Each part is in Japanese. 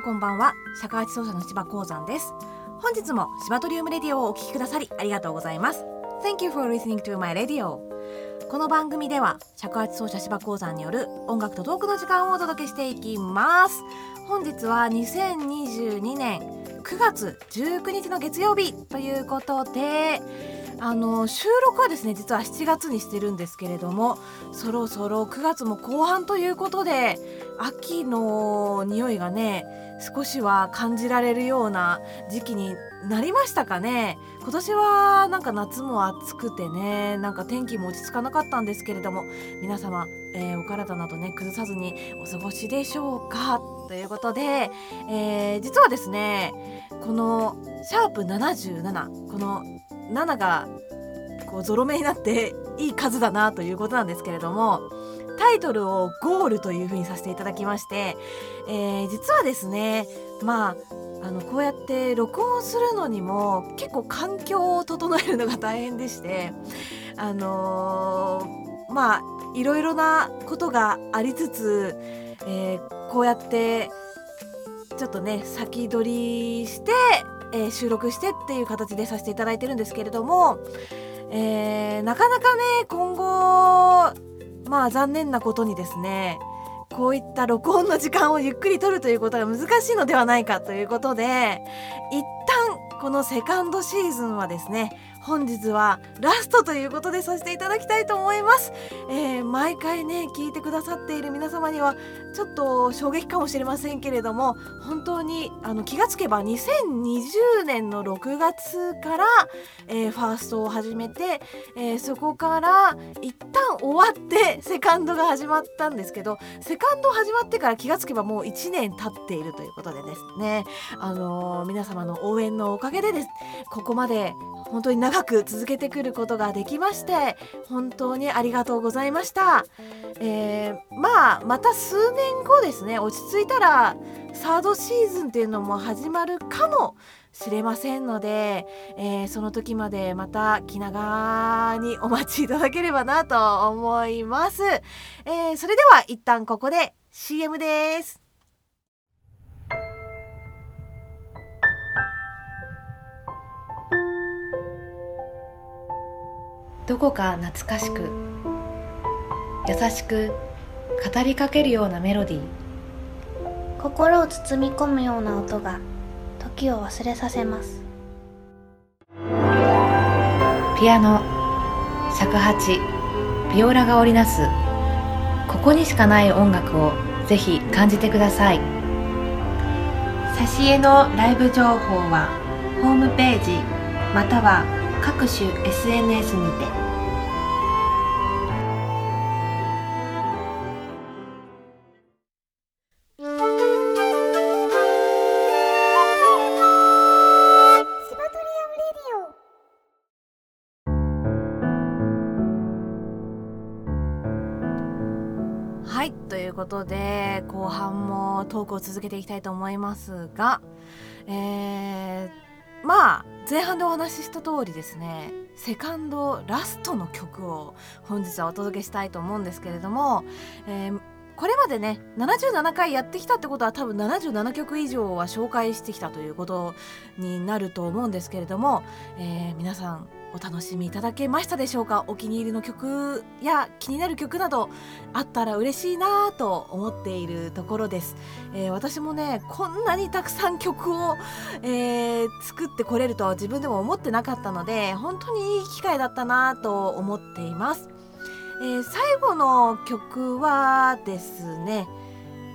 んこんばんは。尺八奏者の芝鉱山です。本日もシバトリウムレディオをお聞きくださりありがとうございます。Thank you for listening to my radio. この番組では尺八奏者芝鉱山による音楽とトークの時間をお届けしていきます。本日は2022年9月19日の月曜日ということであの収録はですね実は7月にしてるんですけれどもそろそろ9月も後半ということで秋の匂いがね少しは感じられるような時期になりましたかね。今年はなんか夏も暑くてねなんか天気も落ち着かなかったんですけれども皆様、えー、お体などね崩さずにお過ごしでしょうか。ということで、えー、実はですねこのシャープ77この7がこうゾロ目になっていい数だなということなんですけれどもタイトルをゴールというふうにさせていただきまして、えー、実はですねまああのこうやって録音するのにも結構環境を整えるのが大変でしてあのー、まあいろいろなことがありつつ、えー、こうやってちょっとね先取りしてえー、収録してっていう形でさせていただいてるんですけれども、えー、なかなかね今後まあ残念なことにですねこういった録音の時間をゆっくり取るということが難しいのではないかということで一旦このセカンドシーズンはですね本日はラストということでさせていただきたいと思います、えー、毎回ね聞いてくださっている皆様にはちょっと衝撃かもしれませんけれども本当にあの気がつけば2020年の6月から、えー、ファーストを始めて、えー、そこから一旦終わってセカンドが始まったんですけどセカンド始まってから気がつけばもう1年経っているということでですね。あの皆様の応援のおかげでです。ここまで本当に長く続けてくることができまして本当にありがとうございました、えー、まあまた数年後ですね落ち着いたらサードシーズンっていうのも始まるかもしれませんので、えー、その時までまた気長にお待ちいただければなと思います、えー、それでは一旦ここで CM です。どこか懐かしく優しく語りかけるようなメロディー。心を包み込むような音が時を忘れさせます。ピアノ尺八ビオラが織りなすここにしかない音楽をぜひ感じてください。挿絵のライブ情報はホームページまたは各種 SNS にて。はいということで後半もトークを続けていきたいと思いますがえーまあ前半でお話しした通りですねセカンドラストの曲を本日はお届けしたいと思うんですけれども、えー、これまでね77回やってきたってことは多分77曲以上は紹介してきたということになると思うんですけれども、えー、皆さんお楽しみいただけましたでしょうか？お気に入りの曲や気になる曲などあったら嬉しいなと思っているところです、えー、私もねこんなにたくさん曲を、えー、作ってこれるとは自分でも思ってなかったので本当にいい機会だったなと思っています、えー、最後の曲はですね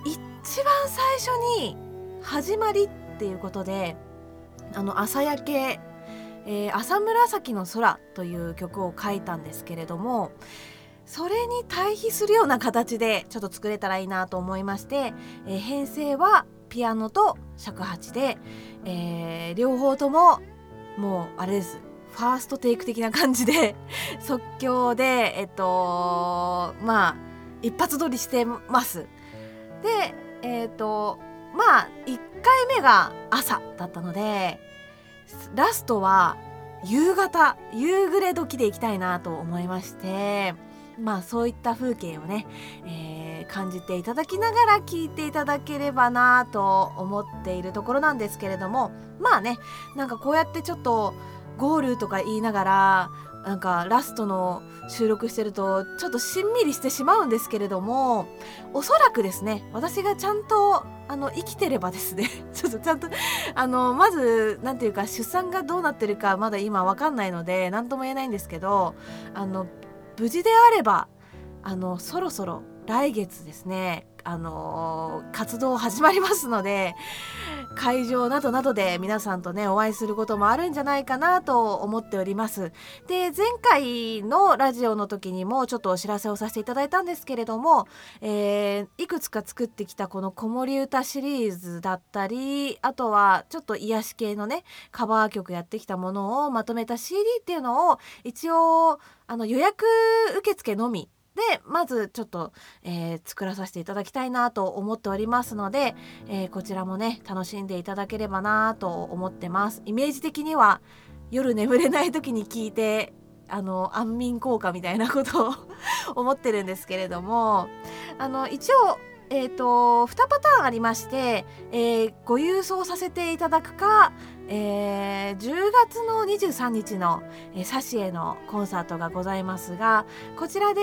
一番最初に「始まり」っていうことであの朝焼けえー、朝紫の空という曲を書いたんですけれどもそれに対比するような形でちょっと作れたらいいなと思いまして、えー、編成はピアノと尺八で、えー、両方とももうあれです。ファーストテイク的な感じで 即興でえっとまあ一発撮りしてます。でえっとまあ1回目が朝だったのでラストは夕方夕暮れ時で行きたいなと思いましてまあそういった風景をね、えー、感じていただきながら聞いていただければなと思っているところなんですけれどもまあねなんかこうやってちょっとゴールとか言いながらなんかラストの収録してるとちょっとしんみりしてしまうんですけれどもおそらくですね私がちゃんとあの生きてればですね ちょっとちゃんとあのまず何て言うか出産がどうなってるかまだ今わかんないので何とも言えないんですけどあの無事であればあのそろそろ来月ですねあの活動始まりますので会場などなどで皆さんとねお会いすることもあるんじゃないかなと思っております。で前回のラジオの時にもちょっとお知らせをさせていただいたんですけれども、えー、いくつか作ってきたこの子守歌シリーズだったりあとはちょっと癒し系のねカバー曲やってきたものをまとめた CD っていうのを一応あの予約受付のみでまずちょっと、えー、作らさせていただきたいなと思っておりますので、えー、こちらもね楽しんでいただければなと思ってます。イメージ的には夜眠れない時に聞いてあの安眠効果みたいなことを 思ってるんですけれどもあの一応えーと、と2パターンありまして、えー、ご郵送させていただくか、えー、10月の23日の、えー、サシエのコンサートがございますがこちらで、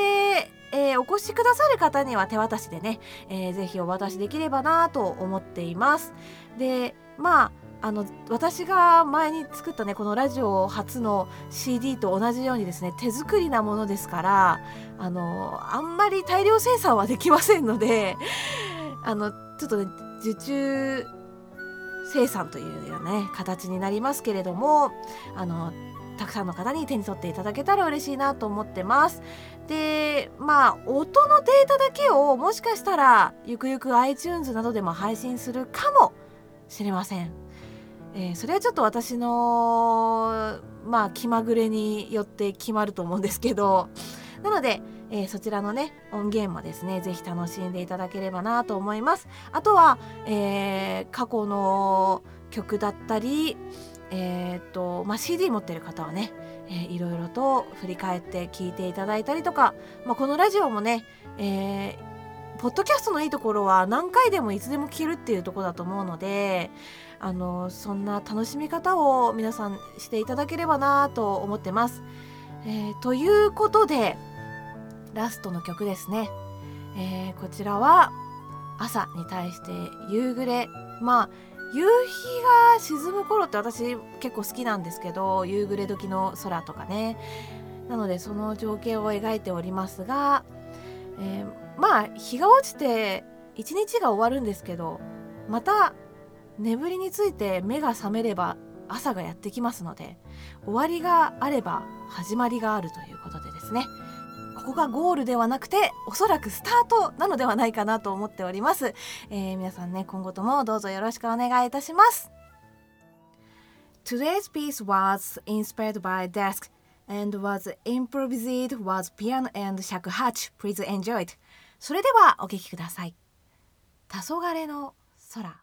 えー、お越しくださる方には手渡しでね、えー、ぜひお渡しできればなと思っています。でまああの私が前に作ったねこのラジオ初の CD と同じようにですね手作りなものですからあのあんまり大量生産はできませんのであのちょっとね受注生産というようなね形になりますけれどもあのたくさんの方に手に取っていただけたら嬉しいなと思ってます。でまあ音のデータだけをもしかしたらゆくゆく iTunes などでも配信するかもしれません。えー、それはちょっと私のまあ気まぐれによって決まると思うんですけどなのでえー、そちらのね音源もですね是非楽しんでいただければなと思いますあとは、えー、過去の曲だったりえーとまあ、CD 持ってる方はね、えー、いろいろと振り返って聞いていただいたりとか、まあ、このラジオもね、えー、ポッドキャストのいいところは何回でもいつでも聞けるっていうとこだと思うのであのそんな楽しみ方を皆さんしていただければなと思ってます。えー、ということでラストの曲ですね、えー、こちらは朝に対して夕暮れ。まあ夕日が沈む頃って私結構好きなんですけど夕暮れ時の空とかね。なのでその情景を描いておりますが、えー、まあ日が落ちて一日が終わるんですけどまた眠りについて目が覚めれば朝がやってきますので終わりがあれば始まりがあるということでですね。ここがゴールではなくておそらくスタートなのではないかなと思っております、えー、皆さんね今後ともどうぞよろしくお願いいたします。Today's piece was inspired by Desk and was improvised was piano and 尺八 Please enjoy it. それではお聴きください。黄昏の空。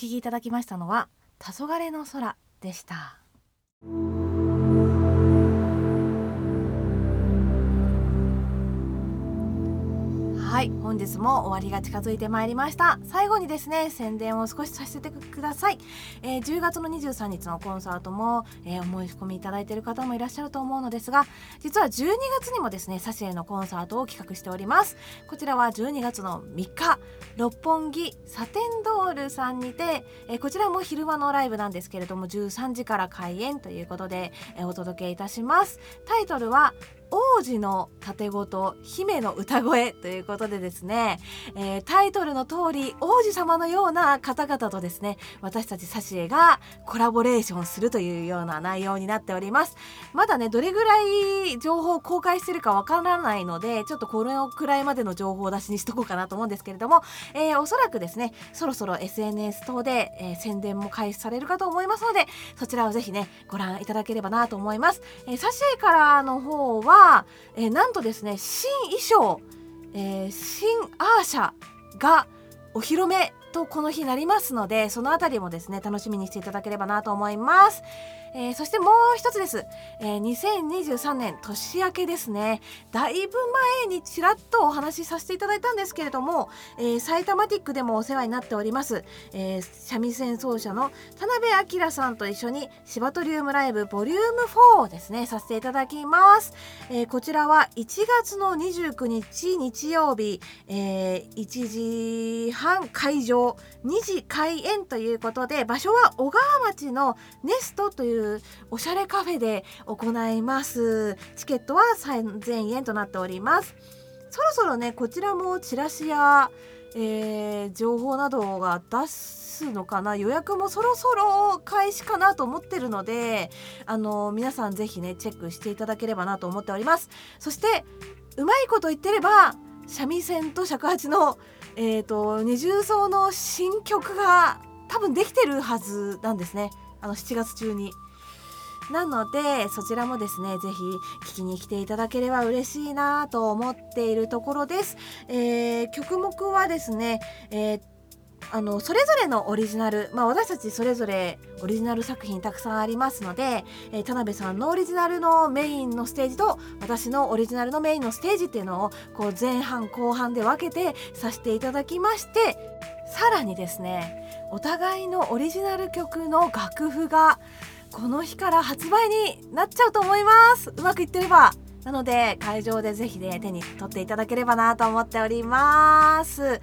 お聞きいただきましたのは黄昏の空でした。はい本日も終わりが近づいてまいりました。最後にですね宣伝を少しさせてください、えー、10月の23日のコンサートも、えー、お申し込みいただいている方もいらっしゃると思うのですが実は12月にもですねサシエのコンサートを企画しております。こちらは12月の3日六本木サテンドールさんにて、えー、こちらも昼間のライブなんですけれども13時から開演ということで、えお届けいたします。タイトルは王子の盾ごと姫の歌声ということでですね、えー、タイトルの通り王子様のような方々とですね私たちサシエがコラボレーションするというような内容になっております。まだねどれぐらい情報を公開してるかわからないのでちょっとこのくらいまでの情報出しにしとこうかなと思うんですけれども、えー、おそらくですねそろそろ SNS 等で、えー、宣伝も開始されるかと思いますのでそちらをぜひねご覧いただければなと思います、えー、サシエからの方はえー、なんとですね新衣装、えー、新アーシャがお披露目とこの日なりますのでそのあたりもですね楽しみにしていただければなと思います。えー、そしてもう一つです、えー、2023年年明けですね。だいぶ前にちらっとお話しさせていただいたんですけれども、えー、サイタマティックでもお世話になっております、えー、三味線奏者の田辺明さんと一緒にシバトリウムライブボリューム4をですねさせていただきます、えー、こちらは1月の29日日曜日、えー、1時半会場2時開演ということで場所は小川町のネストといううおしゃれカフェで行います。チケットは3000円となっております。そろそろねこちらもチラシや、えー、情報などが出すのかな？予約もそろそろ開始かなと思ってるのであの皆さんぜひねチェックしていただければなと思っております。そしてうまいこと言ってれば三味線と尺八の、えーと二重奏の新曲が多分できてるはずなんですね。あの7月中に。なのでそちらもですね是非聞きに来ていただければ嬉しいなと思っているところです。えー、曲目はですね、えーあのそれぞれのオリジナル、まあ、私たちそれぞれオリジナル作品たくさんありますので、えー、田辺さんのオリジナルのメインのステージと私のオリジナルのメインのステージっていうのをこう前半後半で分けてさせていただきましてさらにですねお互いのオリジナル曲の楽譜がこの日から発売になっちゃうと思います。うまくいってれば。なので会場でぜひね手に取っていただければなと思っております。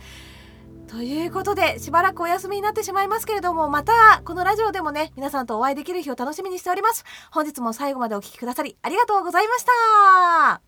ということでしばらくお休みになってしまいますけれどもまたこのラジオでもね皆さんとお会いできる日を楽しみにしております。本日も最後までお聴きくださりありがとうございました。